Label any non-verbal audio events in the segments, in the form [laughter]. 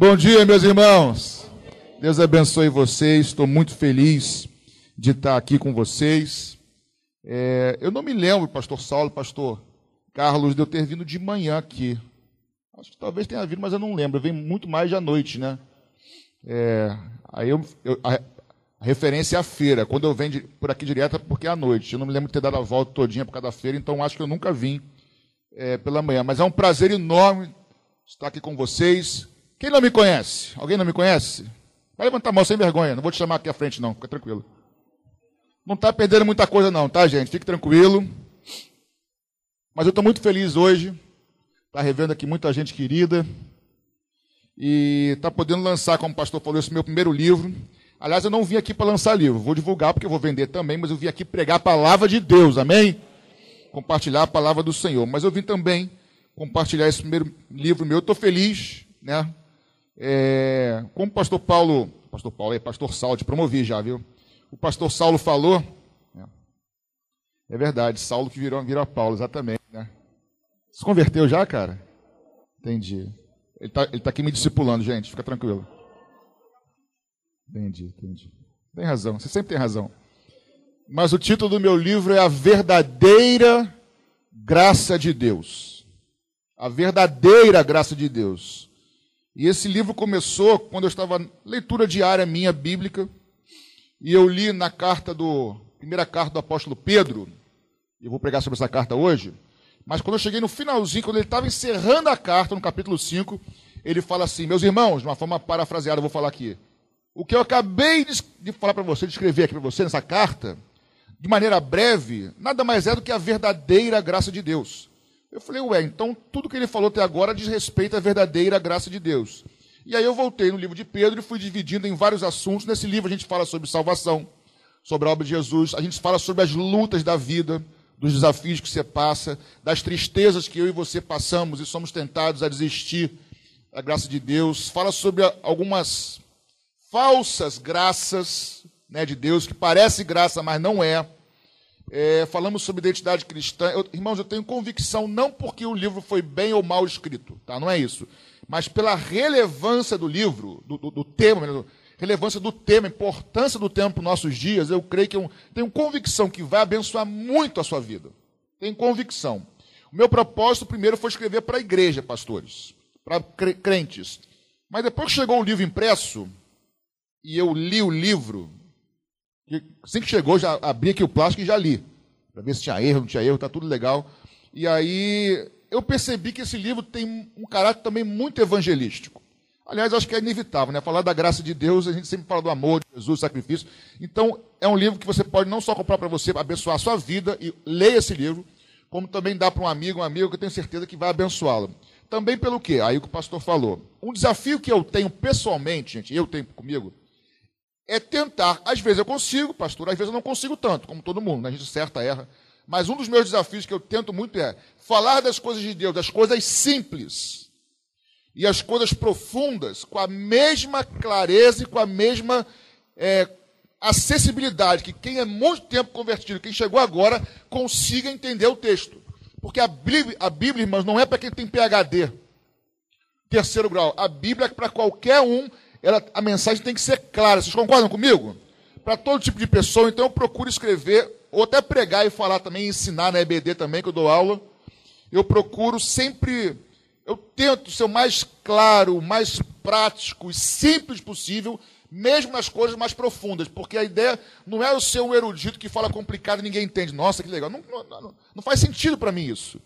Bom dia, meus irmãos. Deus abençoe vocês. Estou muito feliz de estar aqui com vocês. É, eu não me lembro, pastor Saulo, pastor Carlos, de eu ter vindo de manhã aqui. Acho que talvez tenha vindo, mas eu não lembro. Venho muito mais à noite, né? É, aí eu, eu a, a, referência é a feira. Quando eu venho de, por aqui direto é porque é à noite. Eu não me lembro de ter dado a volta todinha por causa da feira, então acho que eu nunca vim é, pela manhã. Mas é um prazer enorme estar aqui com vocês. Quem não me conhece? Alguém não me conhece? Vai levantar a mão sem vergonha. Não vou te chamar aqui à frente, não. Fica tranquilo. Não está perdendo muita coisa, não, tá, gente? Fique tranquilo. Mas eu estou muito feliz hoje. Está revendo aqui muita gente querida. E está podendo lançar, como o pastor falou, esse meu primeiro livro. Aliás, eu não vim aqui para lançar livro. Vou divulgar porque eu vou vender também, mas eu vim aqui pregar a palavra de Deus. Amém? Compartilhar a palavra do Senhor. Mas eu vim também compartilhar esse primeiro livro meu. Estou feliz, né? É, como o pastor Paulo, pastor Paulo é pastor Saulo, te promovi já, viu? O pastor Saulo falou, né? é verdade, Saulo que virou, virou Paulo, exatamente, né? Se converteu já, cara? Entendi. Ele está ele tá aqui me discipulando, gente, fica tranquilo. Entendi, entendi. Tem razão, você sempre tem razão. Mas o título do meu livro é A Verdadeira Graça de Deus. A verdadeira graça de Deus. E esse livro começou quando eu estava leitura diária minha bíblica, e eu li na carta do primeira carta do apóstolo Pedro, e eu vou pregar sobre essa carta hoje, mas quando eu cheguei no finalzinho, quando ele estava encerrando a carta, no capítulo 5, ele fala assim: Meus irmãos, de uma forma parafraseada, eu vou falar aqui. O que eu acabei de falar para você, de escrever aqui para você nessa carta, de maneira breve, nada mais é do que a verdadeira graça de Deus. Eu falei, ué, então tudo que ele falou até agora diz respeito à verdadeira graça de Deus. E aí eu voltei no livro de Pedro e fui dividindo em vários assuntos. Nesse livro a gente fala sobre salvação, sobre a obra de Jesus, a gente fala sobre as lutas da vida, dos desafios que você passa, das tristezas que eu e você passamos e somos tentados a desistir da graça de Deus. Fala sobre algumas falsas graças né, de Deus, que parece graça, mas não é. É, falamos sobre identidade cristã. Eu, irmãos, eu tenho convicção, não porque o livro foi bem ou mal escrito, tá? não é isso, mas pela relevância do livro, do, do, do tema, relevância do tema, importância do tema para os nossos dias, eu creio que eu tenho convicção que vai abençoar muito a sua vida. Tenho convicção. O meu propósito primeiro foi escrever para a igreja, pastores, para crentes. Mas depois que chegou o livro impresso, e eu li o livro, Assim que chegou, já abri aqui o plástico e já li. Para ver se tinha erro, não tinha erro, está tudo legal. E aí eu percebi que esse livro tem um caráter também muito evangelístico. Aliás, acho que é inevitável, né? Falar da graça de Deus, a gente sempre fala do amor de Jesus, sacrifício. Então, é um livro que você pode não só comprar para você, abençoar a sua vida, e leia esse livro, como também dá para um amigo, um amigo que eu tenho certeza que vai abençoá-lo. Também pelo quê? Aí o que o pastor falou. Um desafio que eu tenho pessoalmente, gente, eu tenho comigo, é tentar. Às vezes eu consigo, pastor, às vezes eu não consigo tanto, como todo mundo, né? a gente certa erra. Mas um dos meus desafios que eu tento muito é falar das coisas de Deus, das coisas simples e as coisas profundas com a mesma clareza e com a mesma é, acessibilidade que quem é muito tempo convertido, quem chegou agora, consiga entender o texto. Porque a Bíblia, a Bíblia irmãos, não é para quem tem PhD, terceiro grau. A Bíblia é para qualquer um ela, a mensagem tem que ser clara. Vocês concordam comigo? Para todo tipo de pessoa, então eu procuro escrever, ou até pregar e falar também, ensinar na EBD também, que eu dou aula. Eu procuro sempre, eu tento ser o mais claro, o mais prático e simples possível, mesmo nas coisas mais profundas, porque a ideia não é o ser um erudito que fala complicado e ninguém entende. Nossa, que legal. Não, não, não faz sentido para mim isso.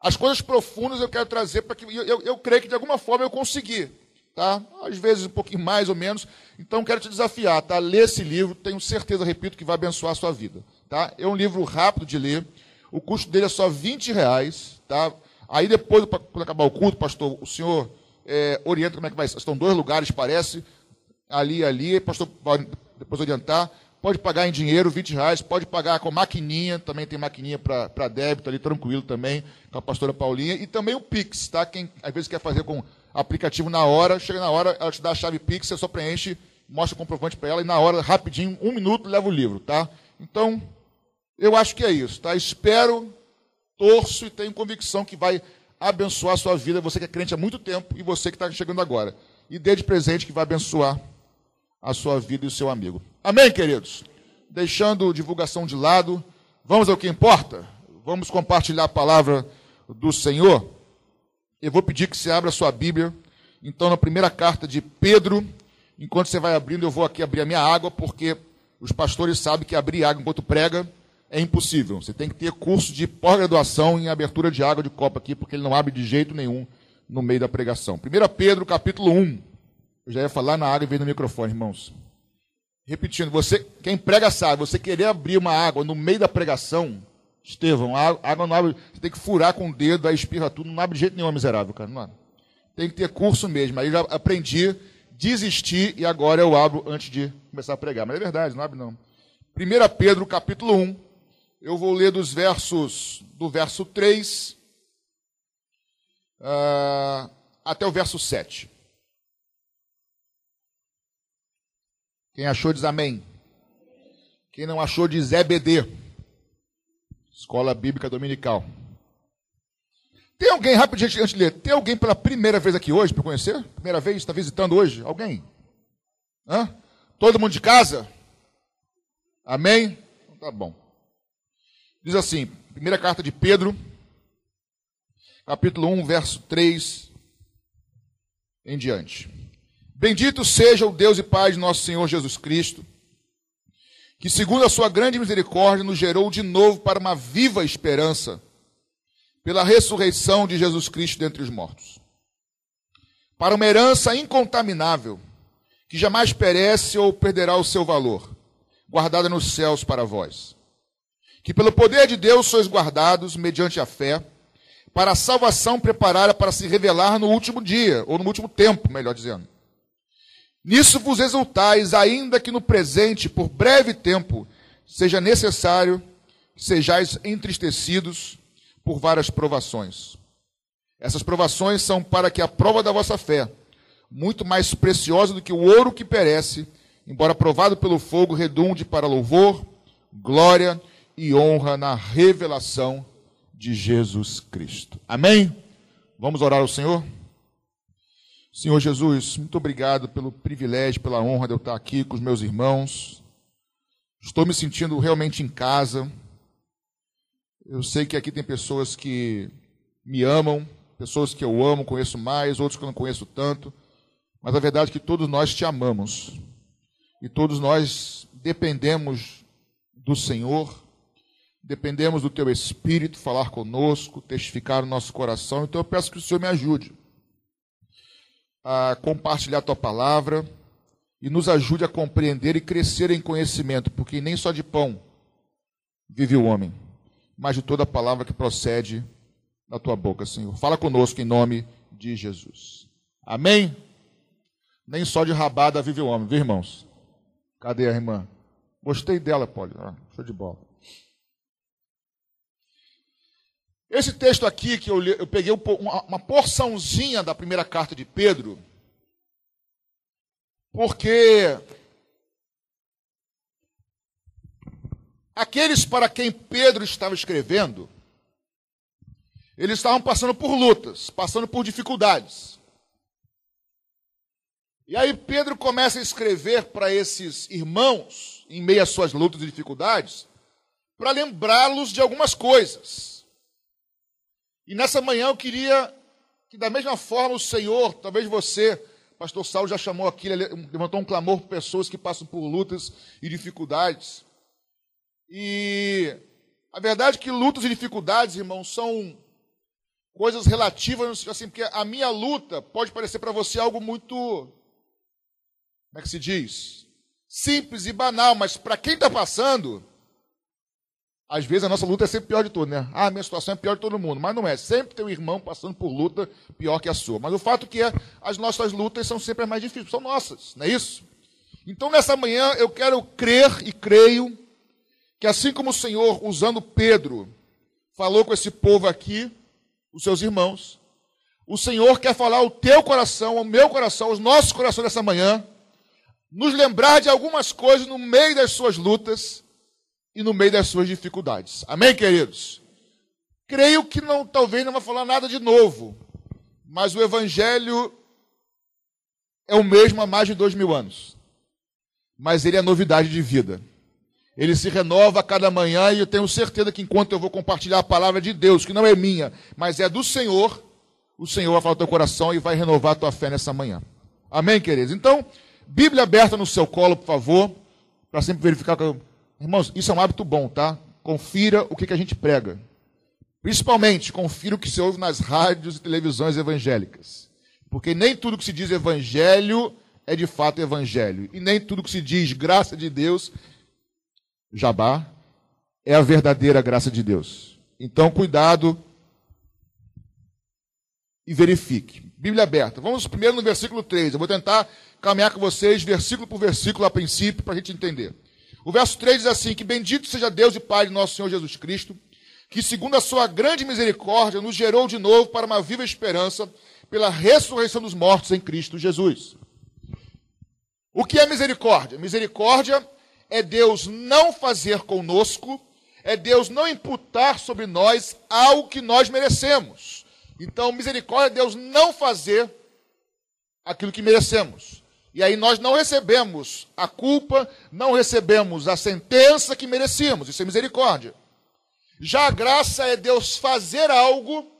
As coisas profundas eu quero trazer para que. Eu, eu, eu creio que de alguma forma eu consegui tá? Às vezes um pouquinho mais ou menos. Então quero te desafiar, tá? Lê esse livro, tenho certeza, repito, que vai abençoar a sua vida, tá? É um livro rápido de ler. O custo dele é só 20 reais, tá? Aí depois, quando acabar o culto, pastor, o senhor é, orienta como é que vai. Estão dois lugares, parece, ali e ali. Pastor, depois orientar. Pode pagar em dinheiro, 20 reais. Pode pagar com maquininha, também tem maquininha para débito ali, tranquilo também, com a pastora Paulinha. E também o Pix, tá? Quem às vezes quer fazer com aplicativo na hora, chega na hora, ela te dá a chave Pix, você só preenche, mostra o comprovante para ela e na hora, rapidinho, um minuto, leva o livro, tá? Então, eu acho que é isso, tá? Espero, torço e tenho convicção que vai abençoar a sua vida, você que é crente há muito tempo e você que está chegando agora. E dê de presente que vai abençoar a sua vida e o seu amigo. Amém, queridos? Deixando divulgação de lado, vamos ao que importa? Vamos compartilhar a palavra do Senhor. Eu vou pedir que você abra a sua Bíblia. Então, na primeira carta de Pedro, enquanto você vai abrindo, eu vou aqui abrir a minha água, porque os pastores sabem que abrir água enquanto prega é impossível. Você tem que ter curso de pós-graduação em abertura de água de copa aqui, porque ele não abre de jeito nenhum no meio da pregação. 1 Pedro, capítulo 1. Eu já ia falar na água e veio no microfone, irmãos. Repetindo, você, quem prega sabe, você querer abrir uma água no meio da pregação, Estevão, água não abre, você tem que furar com o dedo, aí espirra tudo, não abre de jeito nenhum, miserável, cara. Não Tem que ter curso mesmo. Aí já aprendi, desisti e agora eu abro antes de começar a pregar. Mas é verdade, não abre não. 1 Pedro, capítulo 1, eu vou ler dos versos, do verso 3 uh, ah, até o verso 7. Quem achou diz amém. Quem não achou diz EBD. Escola Bíblica Dominical. Tem alguém, rapidinho antes de ler, tem alguém pela primeira vez aqui hoje para conhecer? Primeira vez, está visitando hoje? Alguém? Hã? Todo mundo de casa? Amém? Então, tá bom. Diz assim, primeira carta de Pedro, capítulo 1, verso 3 em diante. Bendito seja o Deus e Pai de nosso Senhor Jesus Cristo, que, segundo a sua grande misericórdia, nos gerou de novo para uma viva esperança, pela ressurreição de Jesus Cristo dentre os mortos, para uma herança incontaminável, que jamais perece ou perderá o seu valor, guardada nos céus para vós, que pelo poder de Deus sois guardados mediante a fé, para a salvação preparada para se revelar no último dia, ou no último tempo, melhor dizendo. Nisso vos exultais, ainda que no presente, por breve tempo, seja necessário sejais entristecidos por várias provações. Essas provações são para que a prova da vossa fé, muito mais preciosa do que o ouro que perece, embora provado pelo fogo, redunde para louvor, glória e honra na revelação de Jesus Cristo. Amém? Vamos orar ao Senhor? Senhor Jesus, muito obrigado pelo privilégio, pela honra de eu estar aqui com os meus irmãos. Estou me sentindo realmente em casa. Eu sei que aqui tem pessoas que me amam, pessoas que eu amo, conheço mais, outros que eu não conheço tanto. Mas a verdade é que todos nós te amamos. E todos nós dependemos do Senhor, dependemos do teu Espírito falar conosco, testificar o nosso coração. Então eu peço que o Senhor me ajude a compartilhar a tua palavra e nos ajude a compreender e crescer em conhecimento, porque nem só de pão vive o homem, mas de toda a palavra que procede da tua boca, Senhor. Fala conosco em nome de Jesus. Amém? Nem só de rabada vive o homem, viu, irmãos? Cadê a irmã? Gostei dela, pode. Ah, show de bola. Esse texto aqui, que eu, eu peguei uma porçãozinha da primeira carta de Pedro, porque aqueles para quem Pedro estava escrevendo, eles estavam passando por lutas, passando por dificuldades. E aí Pedro começa a escrever para esses irmãos, em meio às suas lutas e dificuldades, para lembrá-los de algumas coisas. E nessa manhã eu queria que, da mesma forma, o Senhor, talvez você, Pastor Saulo já chamou aqui, levantou um clamor por pessoas que passam por lutas e dificuldades. E a verdade é que lutas e dificuldades, irmãos, são coisas relativas, assim, porque a minha luta pode parecer para você algo muito, como é que se diz? Simples e banal, mas para quem está passando, às vezes a nossa luta é sempre pior de tudo, né? Ah, minha situação é pior de todo mundo. Mas não é. Sempre tem um irmão passando por luta pior que a sua. Mas o fato que é, as nossas lutas são sempre as mais difíceis, são nossas, não é isso? Então nessa manhã eu quero crer e creio que assim como o Senhor, usando Pedro, falou com esse povo aqui, os seus irmãos, o Senhor quer falar ao teu coração, ao meu coração, aos nossos corações nessa manhã, nos lembrar de algumas coisas no meio das suas lutas e no meio das suas dificuldades. Amém, queridos? Creio que não, talvez não vai falar nada de novo, mas o Evangelho é o mesmo há mais de dois mil anos. Mas ele é novidade de vida. Ele se renova a cada manhã e eu tenho certeza que enquanto eu vou compartilhar a palavra de Deus, que não é minha, mas é do Senhor, o Senhor vai falar no teu coração e vai renovar a tua fé nessa manhã. Amém, queridos? Então, Bíblia aberta no seu colo, por favor, para sempre verificar. Que... Irmãos, isso é um hábito bom, tá? Confira o que, que a gente prega. Principalmente, confira o que se ouve nas rádios e televisões evangélicas. Porque nem tudo que se diz evangelho é de fato evangelho. E nem tudo que se diz graça de Deus, jabá, é a verdadeira graça de Deus. Então, cuidado e verifique. Bíblia aberta. Vamos primeiro no versículo 3. Eu vou tentar caminhar com vocês versículo por versículo a princípio para a gente entender. O verso 3 diz assim: Que bendito seja Deus e Pai de nosso Senhor Jesus Cristo que, segundo a sua grande misericórdia, nos gerou de novo para uma viva esperança pela ressurreição dos mortos em Cristo Jesus. O que é misericórdia? Misericórdia é Deus não fazer conosco, é Deus não imputar sobre nós algo que nós merecemos. Então, misericórdia é Deus não fazer aquilo que merecemos. E aí nós não recebemos a culpa, não recebemos a sentença que merecíamos. Isso é misericórdia. Já a graça é Deus fazer algo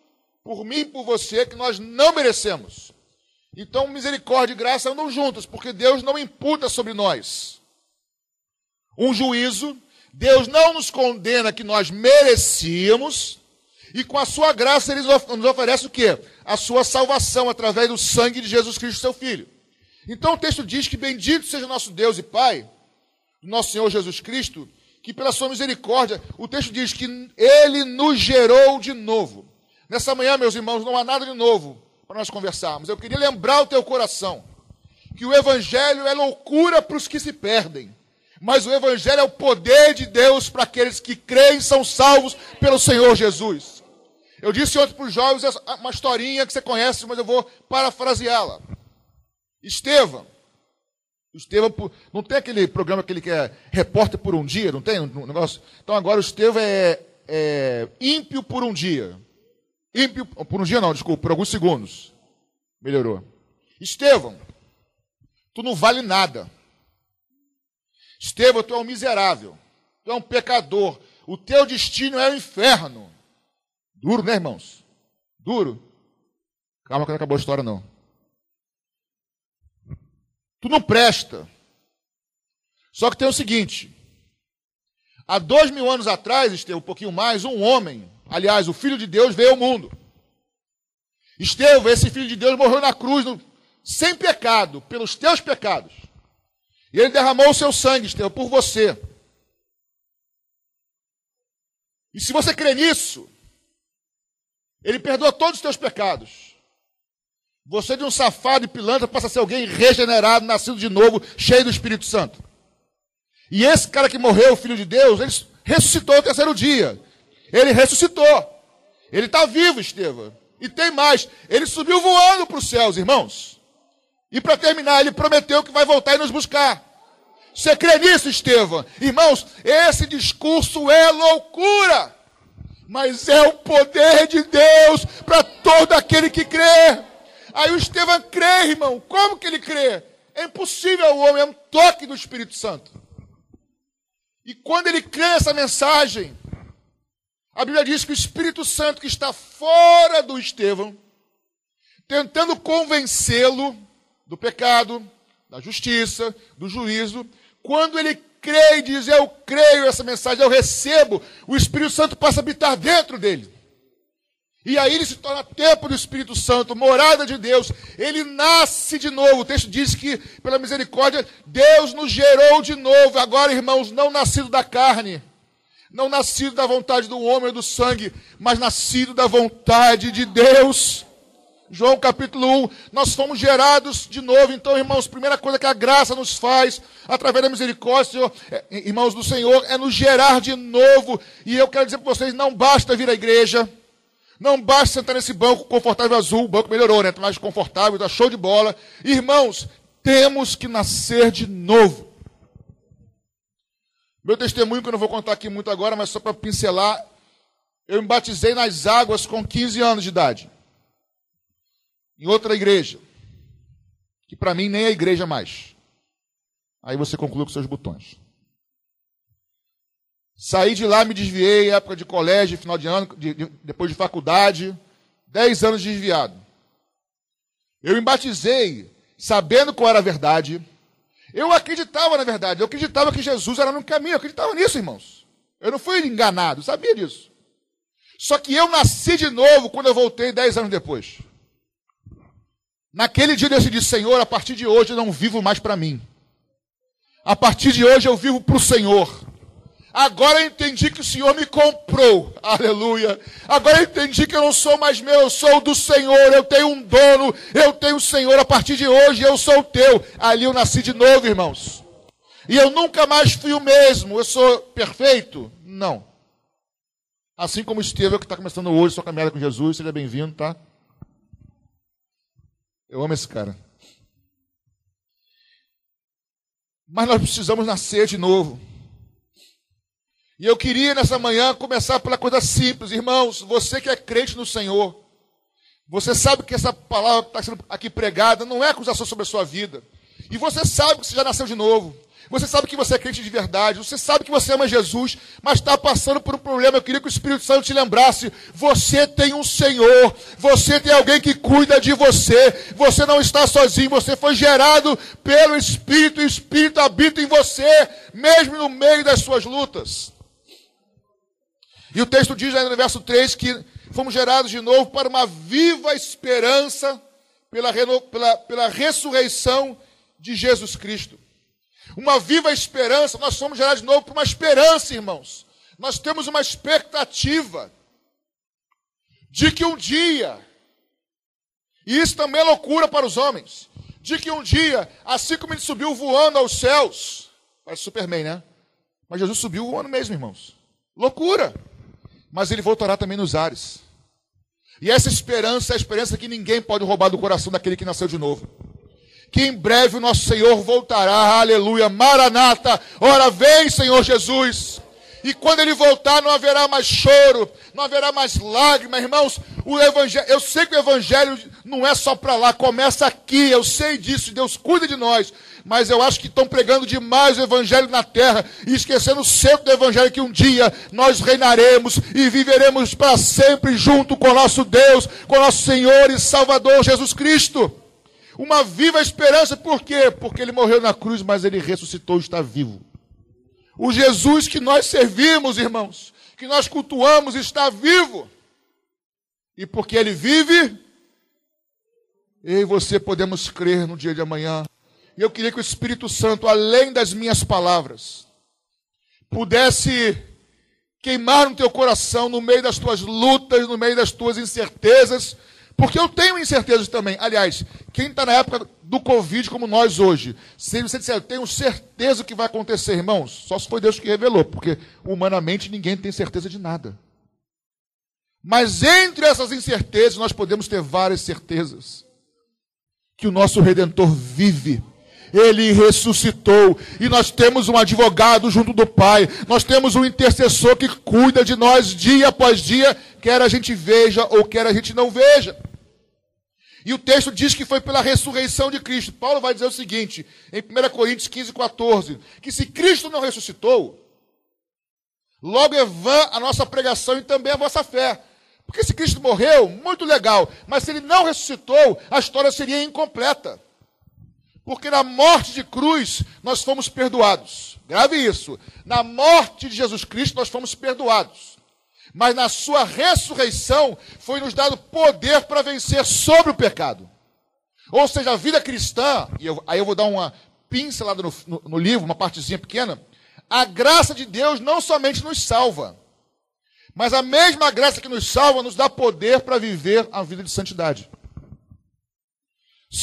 por mim e por você que nós não merecemos. Então, misericórdia e graça andam juntas, porque Deus não imputa sobre nós um juízo, Deus não nos condena que nós merecíamos, e com a sua graça ele nos oferece o quê? A sua salvação através do sangue de Jesus Cristo, seu Filho. Então o texto diz que bendito seja nosso Deus e Pai, nosso Senhor Jesus Cristo, que pela sua misericórdia, o texto diz que ele nos gerou de novo. Nessa manhã, meus irmãos, não há nada de novo para nós conversarmos. Eu queria lembrar o teu coração que o evangelho é loucura para os que se perdem, mas o evangelho é o poder de Deus para aqueles que creem são salvos pelo Senhor Jesus. Eu disse ontem para os jovens uma historinha que você conhece, mas eu vou parafraseá-la. Estevão, Estevão, não tem aquele programa que ele quer repórter por um dia, não tem um negócio? Então agora o Estevão é, é ímpio por um dia. Ímpio, por um dia não, desculpa, por alguns segundos. Melhorou. Estevão, tu não vale nada. Estevão, tu é um miserável. Tu é um pecador. O teu destino é o inferno. Duro, né, irmãos? Duro. Calma que não acabou a história, não. Tu não presta. Só que tem o seguinte: há dois mil anos atrás, Estevão, um pouquinho mais, um homem, aliás, o Filho de Deus, veio ao mundo. Estevão, esse Filho de Deus, morreu na cruz no, sem pecado, pelos teus pecados. E ele derramou o seu sangue, Estevão, por você. E se você crê nisso, ele perdoa todos os teus pecados. Você de um safado e pilantra passa a ser alguém regenerado, nascido de novo, cheio do Espírito Santo. E esse cara que morreu, filho de Deus, ele ressuscitou no terceiro dia. Ele ressuscitou. Ele está vivo, Estevão. E tem mais. Ele subiu voando para os céus, irmãos. E para terminar, ele prometeu que vai voltar e nos buscar. Você crê nisso, Estevão? Irmãos, esse discurso é loucura. Mas é o poder de Deus para todo aquele que crê. Aí o Estevão crê, irmão. Como que ele crê? É impossível ao homem, é um toque do Espírito Santo. E quando ele crê nessa mensagem, a Bíblia diz que o Espírito Santo que está fora do Estevão, tentando convencê-lo do pecado, da justiça, do juízo, quando ele crê e diz, eu creio essa mensagem, eu recebo, o Espírito Santo passa a habitar dentro dele. E aí ele se torna templo do Espírito Santo, morada de Deus. Ele nasce de novo. O texto diz que, pela misericórdia, Deus nos gerou de novo. Agora, irmãos, não nascido da carne, não nascido da vontade do homem ou do sangue, mas nascido da vontade de Deus. João capítulo 1, nós fomos gerados de novo. Então, irmãos, primeira coisa que a graça nos faz, através da misericórdia, é, irmãos do Senhor, é nos gerar de novo. E eu quero dizer para vocês: não basta vir à igreja não basta sentar nesse banco confortável azul, o banco melhorou, né? Está mais confortável, está show de bola. Irmãos, temos que nascer de novo. Meu testemunho, que eu não vou contar aqui muito agora, mas só para pincelar, Eu me batizei nas águas com 15 anos de idade. Em outra igreja. Que para mim nem é igreja mais. Aí você conclui com seus botões. Saí de lá, me desviei, época de colégio, final de ano, de, de, depois de faculdade. Dez anos desviado. Eu me batizei sabendo qual era a verdade. Eu acreditava na verdade. Eu acreditava que Jesus era no caminho. Eu acreditava nisso, irmãos. Eu não fui enganado, sabia disso. Só que eu nasci de novo quando eu voltei dez anos depois. Naquele dia eu decidi, Senhor, a partir de hoje eu não vivo mais para mim. A partir de hoje eu vivo para o Senhor. Agora eu entendi que o Senhor me comprou. Aleluia. Agora eu entendi que eu não sou mais meu, eu sou do Senhor. Eu tenho um dono, eu tenho o Senhor. A partir de hoje eu sou teu. Ali eu nasci de novo, irmãos. E eu nunca mais fui o mesmo. Eu sou perfeito? Não. Assim como Estevão, que está começando hoje sua caminhada com Jesus, seja bem-vindo, tá? Eu amo esse cara. Mas nós precisamos nascer de novo. E eu queria nessa manhã começar pela coisa simples. Irmãos, você que é crente no Senhor, você sabe que essa palavra que está sendo aqui pregada não é acusação sobre a sua vida. E você sabe que você já nasceu de novo. Você sabe que você é crente de verdade. Você sabe que você ama Jesus, mas está passando por um problema. Eu queria que o Espírito Santo te lembrasse: você tem um Senhor, você tem alguém que cuida de você. Você não está sozinho, você foi gerado pelo Espírito, e o Espírito habita em você, mesmo no meio das suas lutas. E o texto diz no verso 3 que fomos gerados de novo para uma viva esperança pela, pela, pela ressurreição de Jesus Cristo. Uma viva esperança, nós somos gerados de novo para uma esperança, irmãos. Nós temos uma expectativa de que um dia, e isso também é loucura para os homens, de que um dia, assim como ele subiu voando aos céus, parece Superman, né? Mas Jesus subiu voando mesmo, irmãos. Loucura! Mas ele voltará também nos ares. E essa esperança é a esperança que ninguém pode roubar do coração daquele que nasceu de novo. Que em breve o nosso Senhor voltará, aleluia, maranata, ora vem, Senhor Jesus. E quando ele voltar, não haverá mais choro, não haverá mais lágrimas, irmãos. O evangelho, eu sei que o evangelho não é só para lá, começa aqui, eu sei disso, Deus cuida de nós mas eu acho que estão pregando demais o evangelho na terra e esquecendo o centro do evangelho que um dia nós reinaremos e viveremos para sempre junto com nosso Deus, com nosso Senhor e Salvador Jesus Cristo. Uma viva esperança, por quê? Porque ele morreu na cruz, mas ele ressuscitou e está vivo. O Jesus que nós servimos, irmãos, que nós cultuamos, está vivo. E porque ele vive, eu e você podemos crer no dia de amanhã. E eu queria que o Espírito Santo, além das minhas palavras, pudesse queimar no teu coração, no meio das tuas lutas, no meio das tuas incertezas, porque eu tenho incertezas também. Aliás, quem está na época do Covid, como nós hoje, se você disser, eu tenho certeza que vai acontecer, irmãos, só se foi Deus que revelou, porque humanamente ninguém tem certeza de nada. Mas entre essas incertezas, nós podemos ter várias certezas. Que o nosso Redentor vive ele ressuscitou. E nós temos um advogado junto do Pai. Nós temos um intercessor que cuida de nós dia após dia, quer a gente veja ou quer a gente não veja. E o texto diz que foi pela ressurreição de Cristo. Paulo vai dizer o seguinte, em 1 Coríntios 15, 14: que se Cristo não ressuscitou, logo é vã a nossa pregação e também a vossa fé. Porque se Cristo morreu, muito legal, mas se ele não ressuscitou, a história seria incompleta. Porque na morte de cruz nós fomos perdoados. Grave isso. Na morte de Jesus Cristo nós fomos perdoados. Mas na sua ressurreição foi nos dado poder para vencer sobre o pecado. Ou seja, a vida cristã, e eu, aí eu vou dar uma pincelada no, no, no livro, uma partezinha pequena. A graça de Deus não somente nos salva, mas a mesma graça que nos salva nos dá poder para viver a vida de santidade.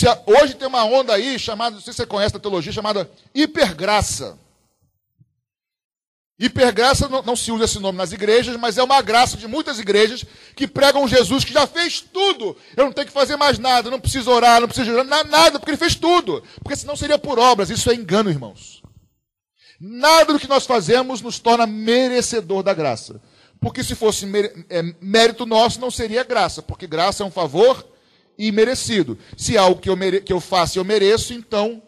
A, hoje tem uma onda aí chamada, não sei se você conhece a teologia, chamada hipergraça. Hipergraça não, não, se usa esse nome nas igrejas, mas é uma graça de muitas igrejas que pregam Jesus que já fez tudo. Eu não tenho que fazer mais nada, não preciso orar, não preciso orar, nada, porque ele fez tudo. Porque senão seria por obras. Isso é engano, irmãos. Nada do que nós fazemos nos torna merecedor da graça. Porque se fosse é, mérito nosso, não seria graça, porque graça é um favor imerecido. Se algo que eu, mere... que eu faço eu mereço, então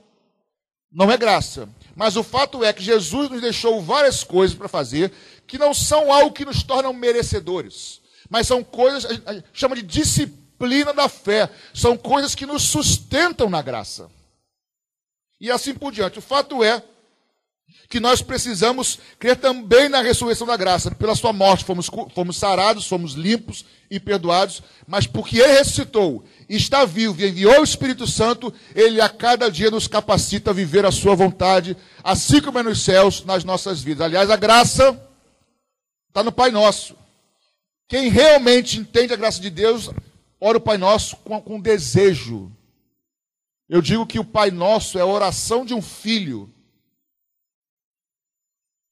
não é graça. Mas o fato é que Jesus nos deixou várias coisas para fazer que não são algo que nos tornam merecedores, mas são coisas, a gente chama de disciplina da fé, são coisas que nos sustentam na graça. E assim por diante. O fato é que nós precisamos crer também na ressurreição da graça. Pela sua morte fomos, fomos sarados, fomos limpos e perdoados, mas porque ele ressuscitou, está vivo e enviou o Espírito Santo, ele a cada dia nos capacita a viver a sua vontade, assim como é nos céus, nas nossas vidas. Aliás, a graça está no Pai Nosso. Quem realmente entende a graça de Deus, ora o Pai Nosso com, com desejo. Eu digo que o Pai Nosso é a oração de um filho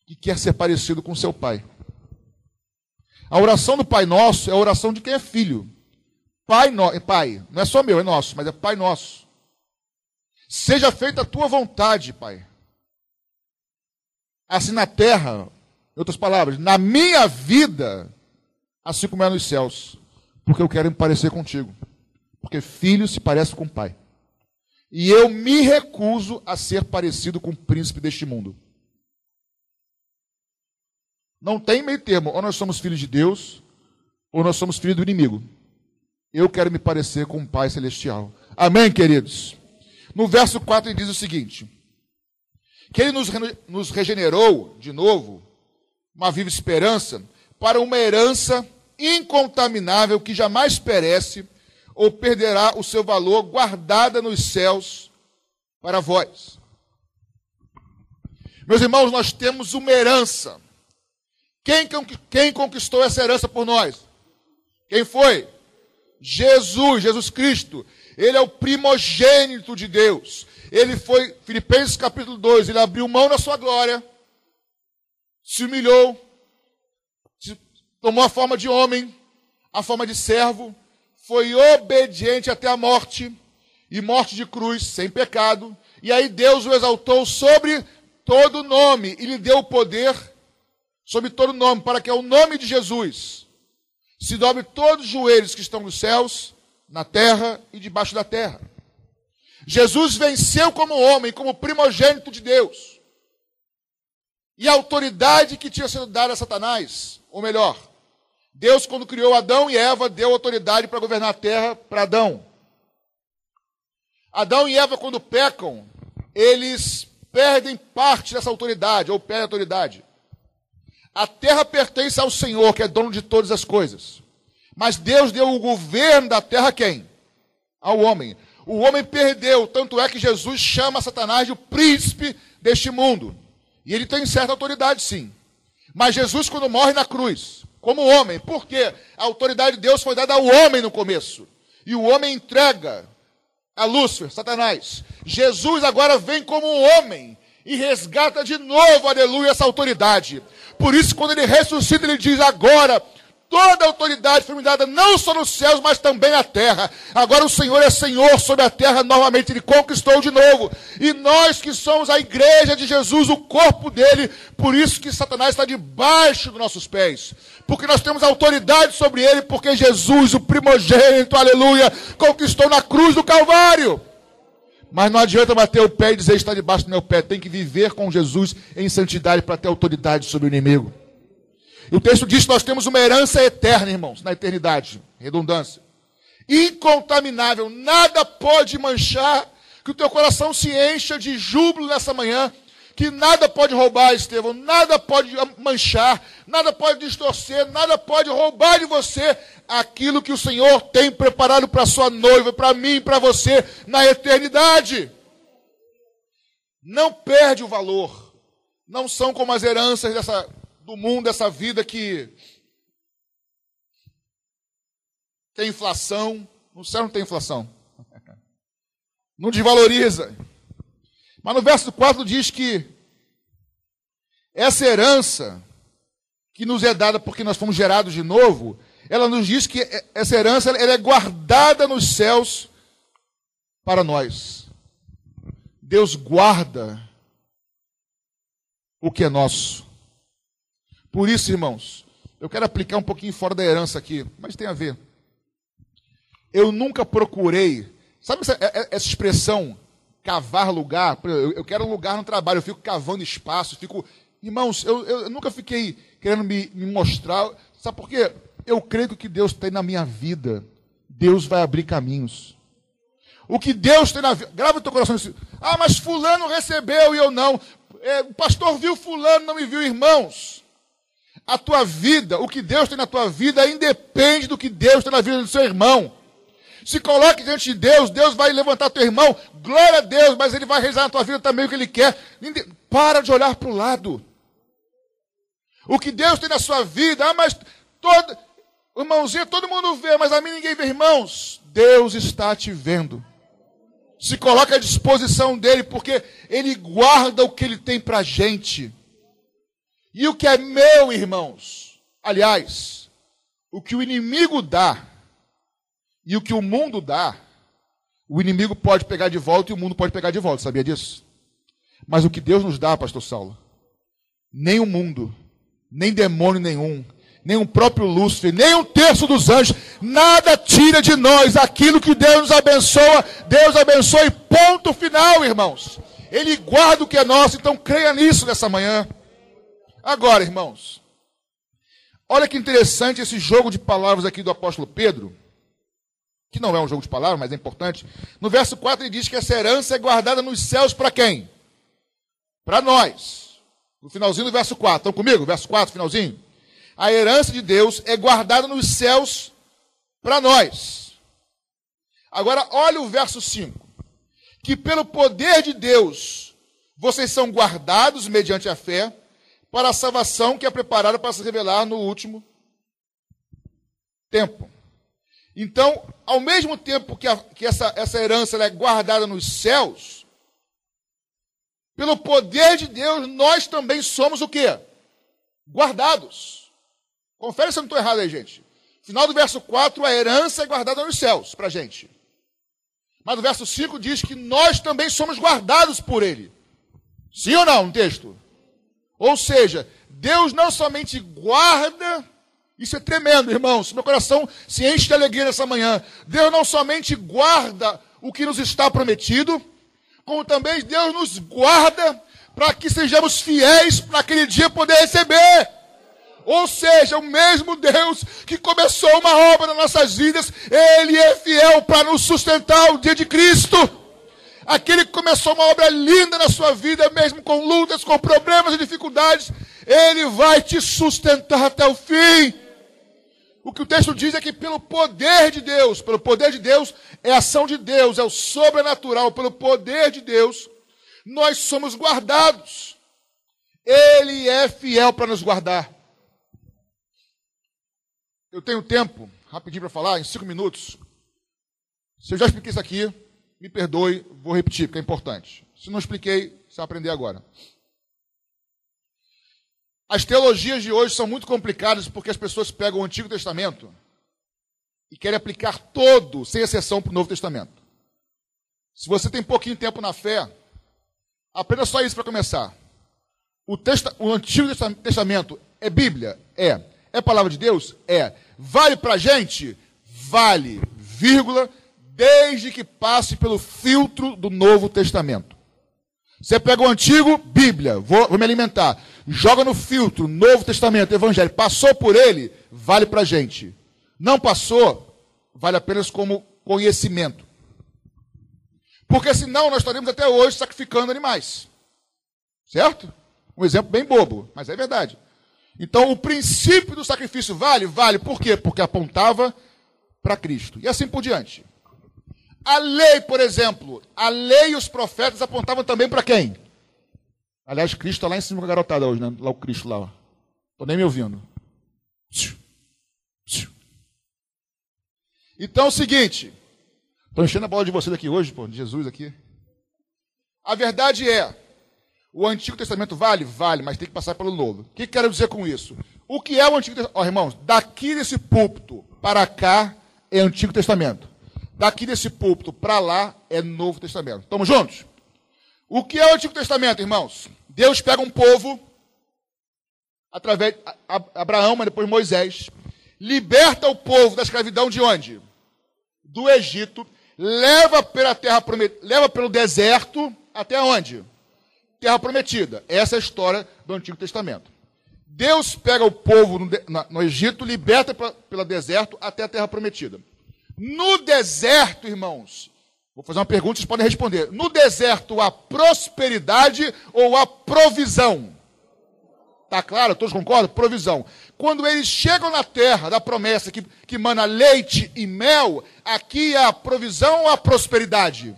que quer ser parecido com seu pai. A oração do Pai Nosso é a oração de quem é filho. Pai, no... pai, não é só meu, é nosso, mas é Pai Nosso. Seja feita a tua vontade, Pai. Assim na terra, em outras palavras, na minha vida, assim como é nos céus. Porque eu quero me parecer contigo. Porque filho se parece com pai. E eu me recuso a ser parecido com o príncipe deste mundo. Não tem meio termo. Ou nós somos filhos de Deus, ou nós somos filhos do inimigo. Eu quero me parecer com o Pai Celestial. Amém, queridos? No verso 4 ele diz o seguinte: que ele nos, nos regenerou de novo, uma viva esperança, para uma herança incontaminável que jamais perece ou perderá o seu valor, guardada nos céus para vós. Meus irmãos, nós temos uma herança quem, quem conquistou essa herança por nós? Quem foi? Jesus, Jesus Cristo. Ele é o primogênito de Deus. Ele foi, Filipenses capítulo 2, ele abriu mão da sua glória, se humilhou, tomou a forma de homem, a forma de servo, foi obediente até a morte, e morte de cruz, sem pecado. E aí Deus o exaltou sobre todo nome e lhe deu o poder sobre todo nome, para que ao nome de Jesus se dobre todos os joelhos que estão nos céus, na terra e debaixo da terra. Jesus venceu como homem, como primogênito de Deus. E a autoridade que tinha sido dada a Satanás, ou melhor, Deus, quando criou Adão e Eva, deu autoridade para governar a terra para Adão. Adão e Eva, quando pecam, eles perdem parte dessa autoridade, ou perdem a autoridade. A terra pertence ao Senhor, que é dono de todas as coisas. Mas Deus deu o governo da terra a quem? Ao homem. O homem perdeu, tanto é que Jesus chama Satanás de o príncipe deste mundo. E ele tem certa autoridade, sim. Mas Jesus, quando morre na cruz, como homem, por quê? A autoridade de Deus foi dada ao homem no começo. E o homem entrega a Lúcifer, Satanás. Jesus agora vem como um homem e resgata de novo, aleluia, essa autoridade. Por isso, quando ele ressuscita, ele diz: agora toda a autoridade foi me dada não só nos céus, mas também na terra. Agora o Senhor é Senhor sobre a terra novamente, ele conquistou de novo. E nós que somos a igreja de Jesus, o corpo dele, por isso que Satanás está debaixo dos nossos pés. Porque nós temos autoridade sobre ele, porque Jesus, o primogênito, aleluia, conquistou na cruz do Calvário. Mas não adianta bater o pé e dizer está debaixo do meu pé. Tem que viver com Jesus em santidade para ter autoridade sobre o inimigo. E o texto diz que nós temos uma herança eterna, irmãos, na eternidade. Redundância. Incontaminável. Nada pode manchar. Que o teu coração se encha de júbilo nessa manhã que nada pode roubar, Estevão, nada pode manchar, nada pode distorcer, nada pode roubar de você aquilo que o Senhor tem preparado para sua noiva, para mim, para você na eternidade. Não perde o valor. Não são como as heranças dessa, do mundo, dessa vida que tem inflação. No céu não tem inflação. [laughs] Não desvaloriza. Mas no verso 4 diz que essa herança que nos é dada porque nós fomos gerados de novo, ela nos diz que essa herança ela é guardada nos céus para nós. Deus guarda o que é nosso. Por isso, irmãos, eu quero aplicar um pouquinho fora da herança aqui, mas tem a ver. Eu nunca procurei, sabe essa, é, é, essa expressão, cavar lugar? Eu quero lugar no trabalho, eu fico cavando espaço, fico. Irmãos, eu, eu nunca fiquei querendo me, me mostrar. Sabe por quê? Eu creio que o que Deus tem na minha vida, Deus vai abrir caminhos. O que Deus tem na vida. Grava o teu coração nisso. Ah, mas fulano recebeu e eu não. É, o pastor viu fulano, não me viu, irmãos. A tua vida, o que Deus tem na tua vida, independe do que Deus tem na vida do seu irmão. Se coloque diante de Deus, Deus vai levantar teu irmão, glória a Deus, mas ele vai realizar na tua vida também o que ele quer. Para de olhar para o lado. O que Deus tem na sua vida, ah, mas todo, irmãozinho, todo mundo vê, mas a mim ninguém vê, irmãos. Deus está te vendo se coloca à disposição dele, porque ele guarda o que ele tem para a gente. E o que é meu, irmãos, aliás, o que o inimigo dá e o que o mundo dá, o inimigo pode pegar de volta e o mundo pode pegar de volta, sabia disso? Mas o que Deus nos dá, pastor Saulo, nem o mundo, nem demônio nenhum, nem o próprio Lúcifer, nem um terço dos anjos, nada tira de nós aquilo que Deus nos abençoa, Deus abençoe, ponto final, irmãos. Ele guarda o que é nosso, então creia nisso nessa manhã. Agora, irmãos, olha que interessante esse jogo de palavras aqui do apóstolo Pedro, que não é um jogo de palavras, mas é importante. No verso 4 ele diz que essa herança é guardada nos céus para quem? Para nós. No finalzinho do verso 4. Estão comigo? Verso 4, finalzinho a herança de Deus é guardada nos céus para nós. Agora, olha o verso 5. Que pelo poder de Deus vocês são guardados mediante a fé para a salvação que é preparada para se revelar no último tempo. Então, ao mesmo tempo que, a, que essa, essa herança é guardada nos céus, pelo poder de Deus, nós também somos o quê? Guardados. Confere se eu não estou errado aí, gente. Final do verso 4, a herança é guardada nos céus para a gente. Mas o verso 5 diz que nós também somos guardados por Ele. Sim ou não, no texto? Ou seja, Deus não somente guarda, isso é tremendo, irmãos. Meu coração se enche de alegria nessa manhã. Deus não somente guarda o que nos está prometido, como também Deus nos guarda para que sejamos fiéis para aquele dia poder receber. Ou seja, o mesmo Deus que começou uma obra nas nossas vidas, Ele é fiel para nos sustentar o dia de Cristo. Aquele que começou uma obra linda na sua vida, mesmo com lutas, com problemas e dificuldades, Ele vai te sustentar até o fim. O que o texto diz é que pelo poder de Deus, pelo poder de Deus, é a ação de Deus, é o sobrenatural, pelo poder de Deus, nós somos guardados. Ele é fiel para nos guardar. Eu tenho tempo, rapidinho para falar, em cinco minutos. Se eu já expliquei isso aqui, me perdoe, vou repetir, porque é importante. Se não expliquei, você vai aprender agora. As teologias de hoje são muito complicadas porque as pessoas pegam o Antigo Testamento e querem aplicar todo, sem exceção, para o Novo Testamento. Se você tem pouquinho tempo na fé, aprenda só isso para começar. O, testa, o Antigo Testamento é Bíblia? É. É palavra de Deus? É. Vale para a gente? Vale, vírgula, desde que passe pelo filtro do Novo Testamento. Você pega o antigo, Bíblia, vou, vou me alimentar. Joga no filtro, Novo Testamento, Evangelho. Passou por ele, vale para a gente. Não passou, vale apenas como conhecimento. Porque senão nós estaremos até hoje sacrificando animais. Certo? Um exemplo bem bobo, mas é verdade. Então, o princípio do sacrifício vale? Vale. Por quê? Porque apontava para Cristo. E assim por diante. A lei, por exemplo, a lei e os profetas apontavam também para quem? Aliás, Cristo está lá em cima com a garotada hoje, né? Lá o Cristo lá. Estou nem me ouvindo. Então é o seguinte. Estou enchendo a bola de vocês aqui hoje, pô, de Jesus aqui. A verdade é, o Antigo Testamento vale? Vale, mas tem que passar pelo Novo. O que quero dizer com isso? O que é o Antigo Testamento? Ó, irmãos, daqui desse púlpito para cá é Antigo Testamento. Daqui desse púlpito para lá é Novo Testamento. Estamos juntos? O que é o Antigo Testamento, irmãos? Deus pega um povo, através de Abraão, mas depois Moisés, liberta o povo da escravidão de onde? Do Egito, leva pela terra leva pelo deserto até onde? Terra prometida. Essa é a história do Antigo Testamento. Deus pega o povo no, no Egito, liberta pelo deserto até a terra prometida. No deserto, irmãos, vou fazer uma pergunta, vocês podem responder. No deserto há prosperidade ou há provisão? Tá claro? Todos concordam? Provisão. Quando eles chegam na terra da promessa que, que mana leite e mel, aqui há provisão ou há prosperidade?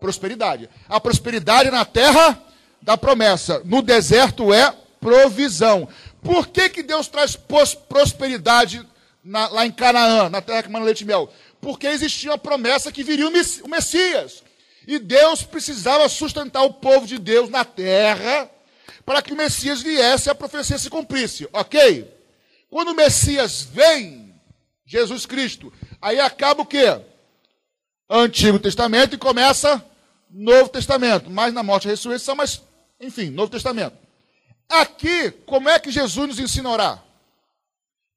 Prosperidade. A prosperidade na terra da promessa. No deserto é provisão. Por que, que Deus traz prosperidade na, lá em Canaã, na terra que mana leite e mel? Porque existia uma promessa que viria o Messias. E Deus precisava sustentar o povo de Deus na terra para que o Messias viesse e a profecia se cumprisse. Ok? Quando o Messias vem, Jesus Cristo, aí acaba o quê? Antigo Testamento e começa Novo Testamento. Mais na morte e ressurreição, mas, enfim, Novo Testamento. Aqui, como é que Jesus nos ensina a orar?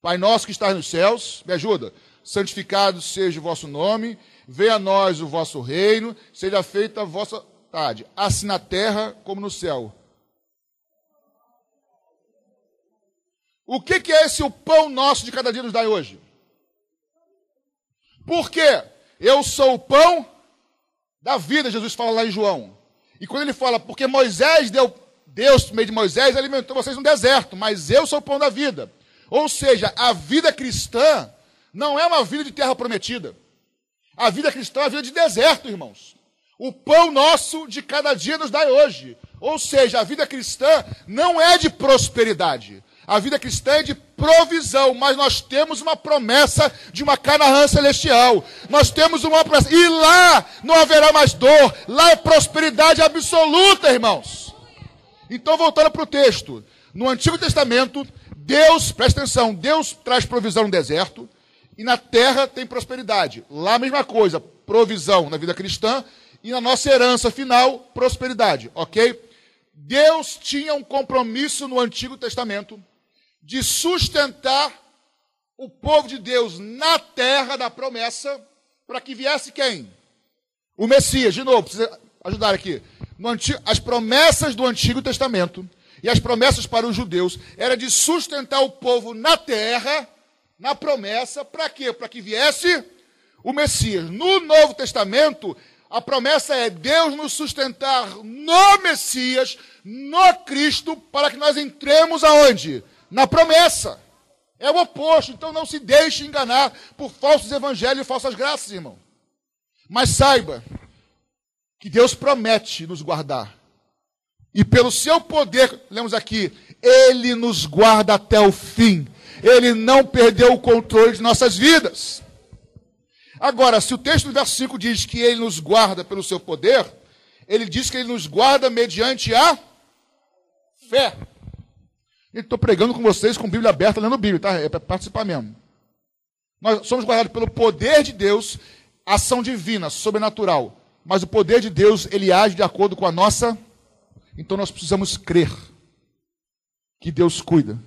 Pai nosso que estás nos céus, me ajuda. Santificado seja o vosso nome, venha a nós o vosso reino, seja feita a vossa vontade, assim na terra como no céu. O que, que é esse o pão nosso de cada dia nos dai hoje? Por quê? Eu sou o pão da vida, Jesus fala lá em João. E quando ele fala, porque Moisés deu, Deus, por meio de Moisés, alimentou vocês no deserto, mas eu sou o pão da vida. Ou seja, a vida cristã não é uma vida de terra prometida. A vida cristã é uma vida de deserto, irmãos. O pão nosso de cada dia nos dai hoje. Ou seja, a vida cristã não é de prosperidade. A vida cristã é de provisão, mas nós temos uma promessa de uma Canaã celestial. Nós temos uma promessa. E lá não haverá mais dor. Lá é prosperidade absoluta, irmãos. Então, voltando para o texto. No Antigo Testamento, Deus, presta atenção, Deus traz provisão no deserto e na terra tem prosperidade. Lá a mesma coisa, provisão na vida cristã e na nossa herança final, prosperidade, ok? Deus tinha um compromisso no Antigo Testamento de sustentar o povo de Deus na terra da promessa, para que viesse quem? O Messias, de novo, precisa ajudar aqui. Antigo, as promessas do Antigo Testamento e as promessas para os judeus era de sustentar o povo na terra, na promessa, para quê? Para que viesse o Messias. No Novo Testamento, a promessa é Deus nos sustentar no Messias, no Cristo, para que nós entremos aonde? na promessa. É o oposto. Então não se deixe enganar por falsos evangelhos e falsas graças, irmão. Mas saiba que Deus promete nos guardar. E pelo seu poder, lemos aqui, Ele nos guarda até o fim. Ele não perdeu o controle de nossas vidas. Agora, se o texto do verso 5 diz que Ele nos guarda pelo seu poder, ele diz que Ele nos guarda mediante a fé. Estou pregando com vocês com Bíblia aberta, lendo Bíblia, tá? É para participar mesmo. Nós somos guardados pelo poder de Deus, ação divina, sobrenatural. Mas o poder de Deus, ele age de acordo com a nossa. Então nós precisamos crer que Deus cuida,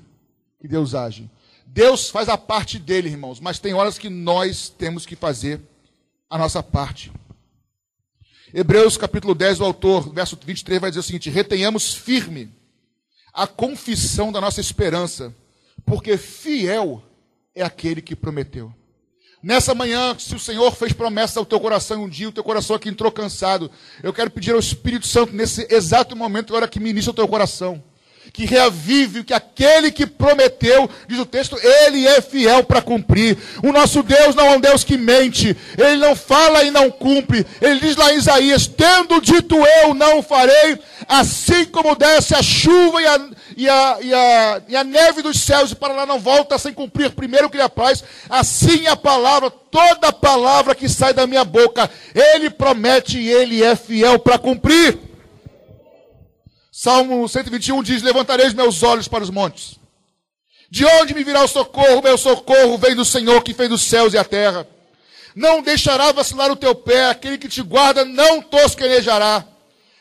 que Deus age. Deus faz a parte dele, irmãos, mas tem horas que nós temos que fazer a nossa parte. Hebreus capítulo 10, o autor, verso 23, vai dizer o seguinte: retenhamos firme a confissão da nossa esperança, porque fiel é aquele que prometeu. Nessa manhã, se o Senhor fez promessa ao teu coração um dia, o teu coração aqui entrou cansado, eu quero pedir ao Espírito Santo, nesse exato momento, agora que ministra o teu coração, que reavive que aquele que prometeu, diz o texto, ele é fiel para cumprir. O nosso Deus não é um Deus que mente, ele não fala e não cumpre. Ele diz lá em Isaías: Tendo dito eu, não farei, assim como desce a chuva e a, e a, e a, e a neve dos céus e para lá não volta sem cumprir primeiro o que lhe apraz, assim a palavra, toda palavra que sai da minha boca, ele promete e ele é fiel para cumprir. Salmo 121 diz: Levantarei meus olhos para os montes. De onde me virá o socorro? Meu socorro vem do Senhor que fez os céus e a terra. Não deixará vacilar o teu pé, aquele que te guarda não tosquenejará.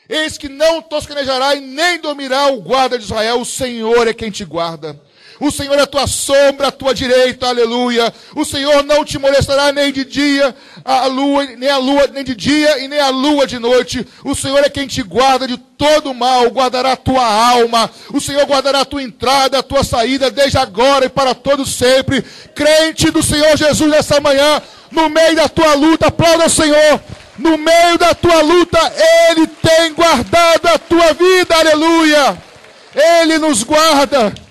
Eis que não tosquenejará e nem dormirá o guarda de Israel, o Senhor é quem te guarda. O Senhor é a tua sombra, a tua direita, aleluia. O Senhor não te molestará nem de dia, a lua, nem a lua, nem de dia e nem a lua de noite. O Senhor é quem te guarda de todo mal, guardará a tua alma. O Senhor guardará a tua entrada, a tua saída, desde agora e para todo sempre. Crente do Senhor Jesus nessa manhã, no meio da tua luta, aplauda o Senhor. No meio da tua luta, Ele tem guardado a tua vida, aleluia. Ele nos guarda.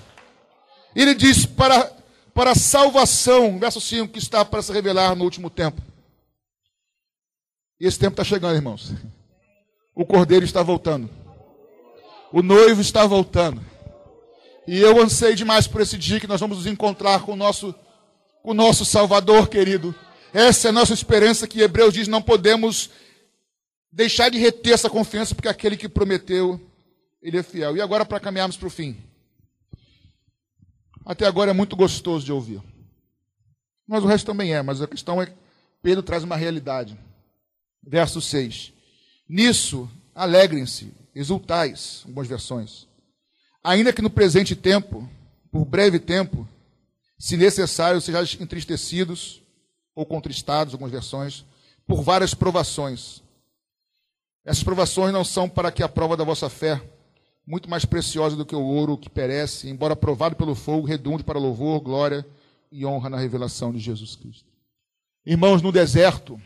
Ele diz para, para a salvação, verso 5, que está para se revelar no último tempo. E esse tempo está chegando, irmãos. O cordeiro está voltando. O noivo está voltando. E eu ansei demais por esse dia que nós vamos nos encontrar com o nosso, com o nosso Salvador querido. Essa é a nossa esperança que Hebreus diz: não podemos deixar de reter essa confiança, porque aquele que prometeu, ele é fiel. E agora, para caminharmos para o fim. Até agora é muito gostoso de ouvir. Mas o resto também é, mas a questão é Pedro traz uma realidade. Verso 6. Nisso, alegrem-se, exultais, algumas versões. Ainda que no presente tempo, por breve tempo, se necessário, sejais entristecidos ou contristados, algumas versões, por várias provações. Essas provações não são para que a prova da vossa fé muito mais preciosa do que o ouro que perece, embora provado pelo fogo, redunde para louvor, glória e honra na revelação de Jesus Cristo. Irmãos, no deserto,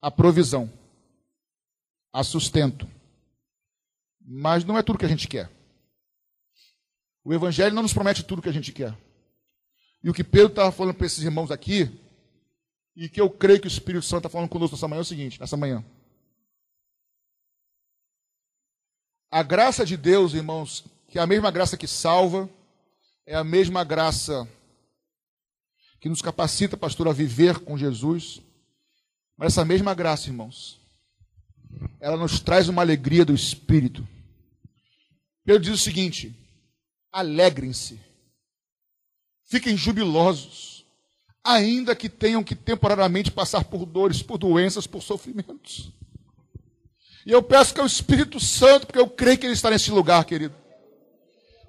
a provisão, a sustento, mas não é tudo que a gente quer. O Evangelho não nos promete tudo que a gente quer. E o que Pedro estava falando para esses irmãos aqui, e que eu creio que o Espírito Santo está falando conosco nessa manhã, é o seguinte: nessa manhã. A graça de Deus, irmãos, que é a mesma graça que salva, é a mesma graça que nos capacita, pastor, a viver com Jesus. Mas essa mesma graça, irmãos, ela nos traz uma alegria do Espírito. Pedro diz o seguinte: alegrem-se, fiquem jubilosos, ainda que tenham que temporariamente passar por dores, por doenças, por sofrimentos. E eu peço que o Espírito Santo, porque eu creio que Ele está nesse lugar, querido.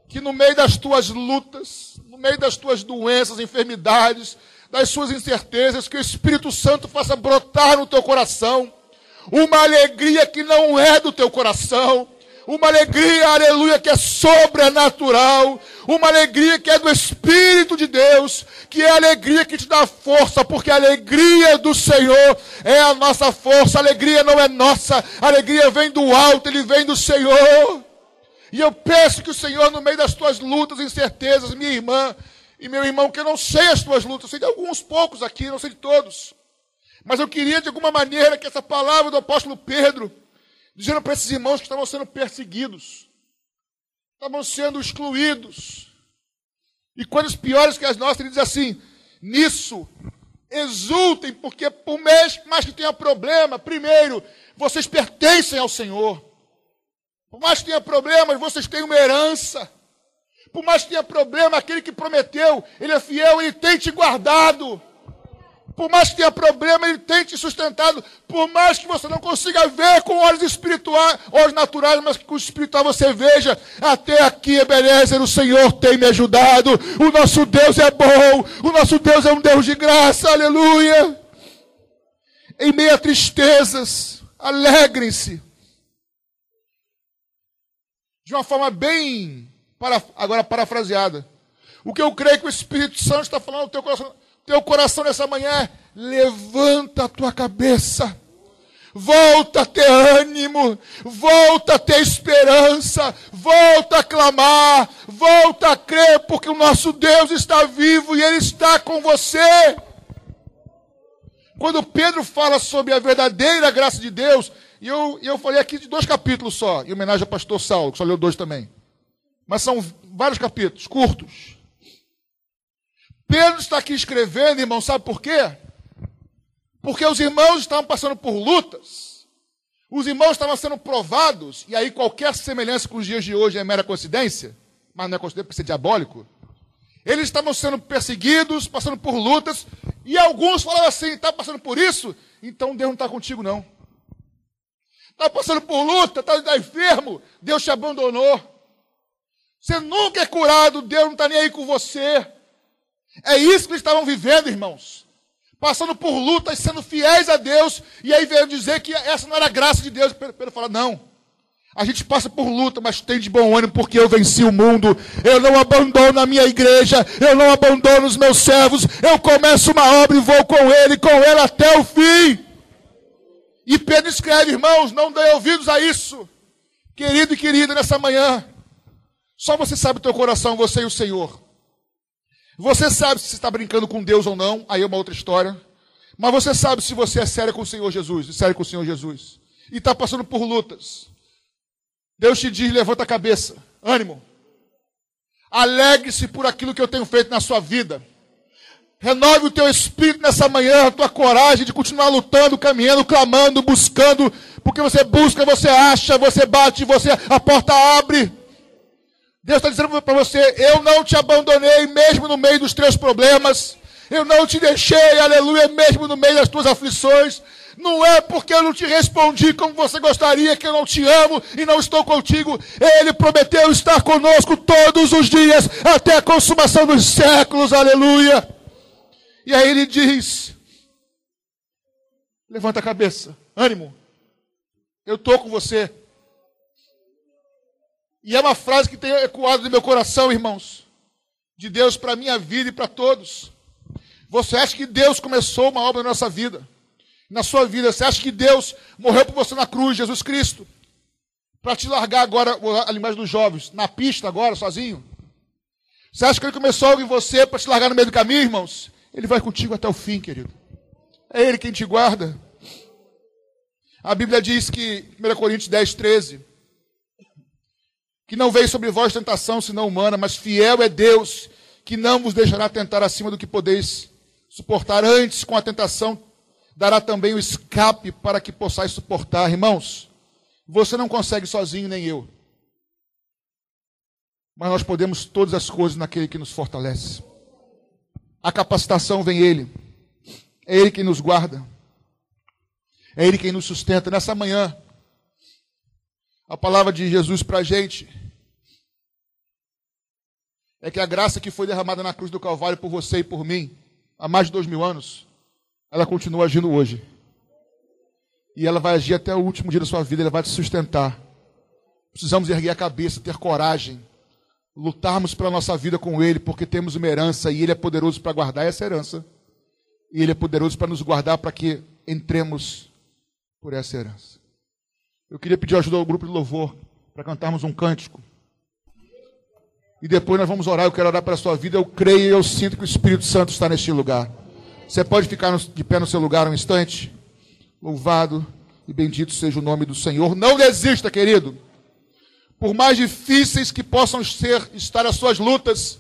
Que no meio das tuas lutas, no meio das tuas doenças, enfermidades, das suas incertezas, que o Espírito Santo faça brotar no teu coração uma alegria que não é do teu coração, uma alegria, aleluia, que é sobrenatural, uma alegria que é do Espírito de Deus, que é a alegria que te dá força, porque a alegria do Senhor é a nossa força, a alegria não é nossa, a alegria vem do alto, ele vem do Senhor. E eu peço que o Senhor, no meio das tuas lutas incertezas, minha irmã e meu irmão, que eu não sei as tuas lutas, eu sei de alguns poucos aqui, não sei de todos. Mas eu queria, de alguma maneira, que essa palavra do apóstolo Pedro dizendo para esses irmãos que estavam sendo perseguidos, estavam sendo excluídos, e coisas piores que as nossas, ele diz assim: nisso, exultem, porque por mais, mais que tenha problema, primeiro, vocês pertencem ao Senhor. Por mais que tenha problemas, vocês têm uma herança. Por mais que tenha problema, aquele que prometeu, ele é fiel, ele tem te guardado. Por mais que tenha problema, ele tem te sustentado. Por mais que você não consiga ver com olhos espirituais, olhos naturais, mas que com o espiritual você veja. Até aqui, Ebenezer, o Senhor tem me ajudado. O nosso Deus é bom. O nosso Deus é um Deus de graça. Aleluia. Em meio a tristezas, alegrem-se. De uma forma bem, para, agora parafraseada. O que eu creio que o Espírito Santo está falando no teu coração teu coração nessa manhã, levanta a tua cabeça. Volta a ter ânimo, volta a ter esperança, volta a clamar, volta a crer, porque o nosso Deus está vivo e Ele está com você. Quando Pedro fala sobre a verdadeira graça de Deus, e eu, eu falei aqui de dois capítulos só, em homenagem ao pastor Saulo, que só leu dois também. Mas são vários capítulos, curtos. Pedro está aqui escrevendo, irmão, sabe por quê? Porque os irmãos estavam passando por lutas, os irmãos estavam sendo provados, e aí qualquer semelhança com os dias de hoje é mera coincidência, mas não é coincidência porque é diabólico. Eles estavam sendo perseguidos, passando por lutas, e alguns falavam assim: está passando por isso? Então Deus não está contigo, não. Está passando por luta, está tá enfermo, Deus te abandonou. Você nunca é curado, Deus não está nem aí com você. É isso que eles estavam vivendo, irmãos. Passando por lutas, sendo fiéis a Deus, e aí veio dizer que essa não era graça de Deus. Pedro fala, não. A gente passa por luta, mas tem de bom ânimo porque eu venci o mundo. Eu não abandono a minha igreja, eu não abandono os meus servos. Eu começo uma obra e vou com ele, com ele até o fim. E Pedro escreve, irmãos, não dê ouvidos a isso. Querido e querida, nessa manhã, só você sabe o teu coração, você e o Senhor. Você sabe se está brincando com Deus ou não, aí é uma outra história. Mas você sabe se você é sério com o Senhor Jesus, sério com o Senhor Jesus. E está passando por lutas. Deus te diz: levanta a cabeça, ânimo. Alegre-se por aquilo que eu tenho feito na sua vida. Renove o teu espírito nessa manhã, a tua coragem de continuar lutando, caminhando, clamando, buscando, porque você busca, você acha, você bate, você a porta abre. Deus está dizendo para você: eu não te abandonei, mesmo no meio dos teus problemas. Eu não te deixei, aleluia, mesmo no meio das tuas aflições. Não é porque eu não te respondi como você gostaria, que eu não te amo e não estou contigo. Ele prometeu estar conosco todos os dias, até a consumação dos séculos, aleluia. E aí ele diz: levanta a cabeça, ânimo, eu estou com você. E é uma frase que tem ecoado no meu coração, irmãos, de Deus para a minha vida e para todos. Você acha que Deus começou uma obra na nossa vida? na sua vida. Você acha que Deus morreu por você na cruz, Jesus Cristo, para te largar agora, a linguagem dos jovens, na pista agora, sozinho? Você acha que ele começou algo em você para te largar no meio do caminho, irmãos? Ele vai contigo até o fim, querido. É Ele quem te guarda. A Bíblia diz que, 1 Coríntios 10, 13, que não veio sobre vós tentação senão humana, mas fiel é Deus, que não vos deixará tentar acima do que podeis suportar. Antes, com a tentação, dará também o escape para que possais suportar. Irmãos, você não consegue sozinho, nem eu. Mas nós podemos todas as coisas naquele que nos fortalece. A capacitação vem Ele. É Ele quem nos guarda. É Ele quem nos sustenta. Nessa manhã, a palavra de Jesus para a gente é que a graça que foi derramada na cruz do Calvário por você e por mim, há mais de dois mil anos, ela continua agindo hoje. E ela vai agir até o último dia da sua vida, ela vai te sustentar. Precisamos erguer a cabeça, ter coragem, lutarmos pela nossa vida com Ele, porque temos uma herança e Ele é poderoso para guardar essa herança. E Ele é poderoso para nos guardar para que entremos por essa herança. Eu queria pedir ajuda ao grupo de louvor para cantarmos um cântico. E depois nós vamos orar. Eu quero orar pela sua vida. Eu creio e eu sinto que o Espírito Santo está neste lugar. Você pode ficar de pé no seu lugar um instante? Louvado e bendito seja o nome do Senhor. Não desista, querido. Por mais difíceis que possam ser estar as suas lutas,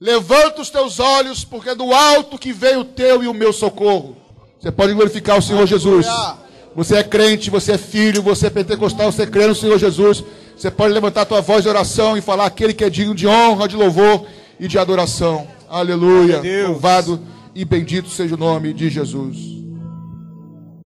levanta os teus olhos, porque é do alto que veio o teu e o meu socorro. Você pode glorificar o Senhor Jesus. Você é crente, você é filho, você é pentecostal, você crê no Senhor Jesus. Você pode levantar a tua voz de oração e falar aquele que é digno de honra, de louvor e de adoração. Aleluia. Louvado e bendito seja o nome de Jesus.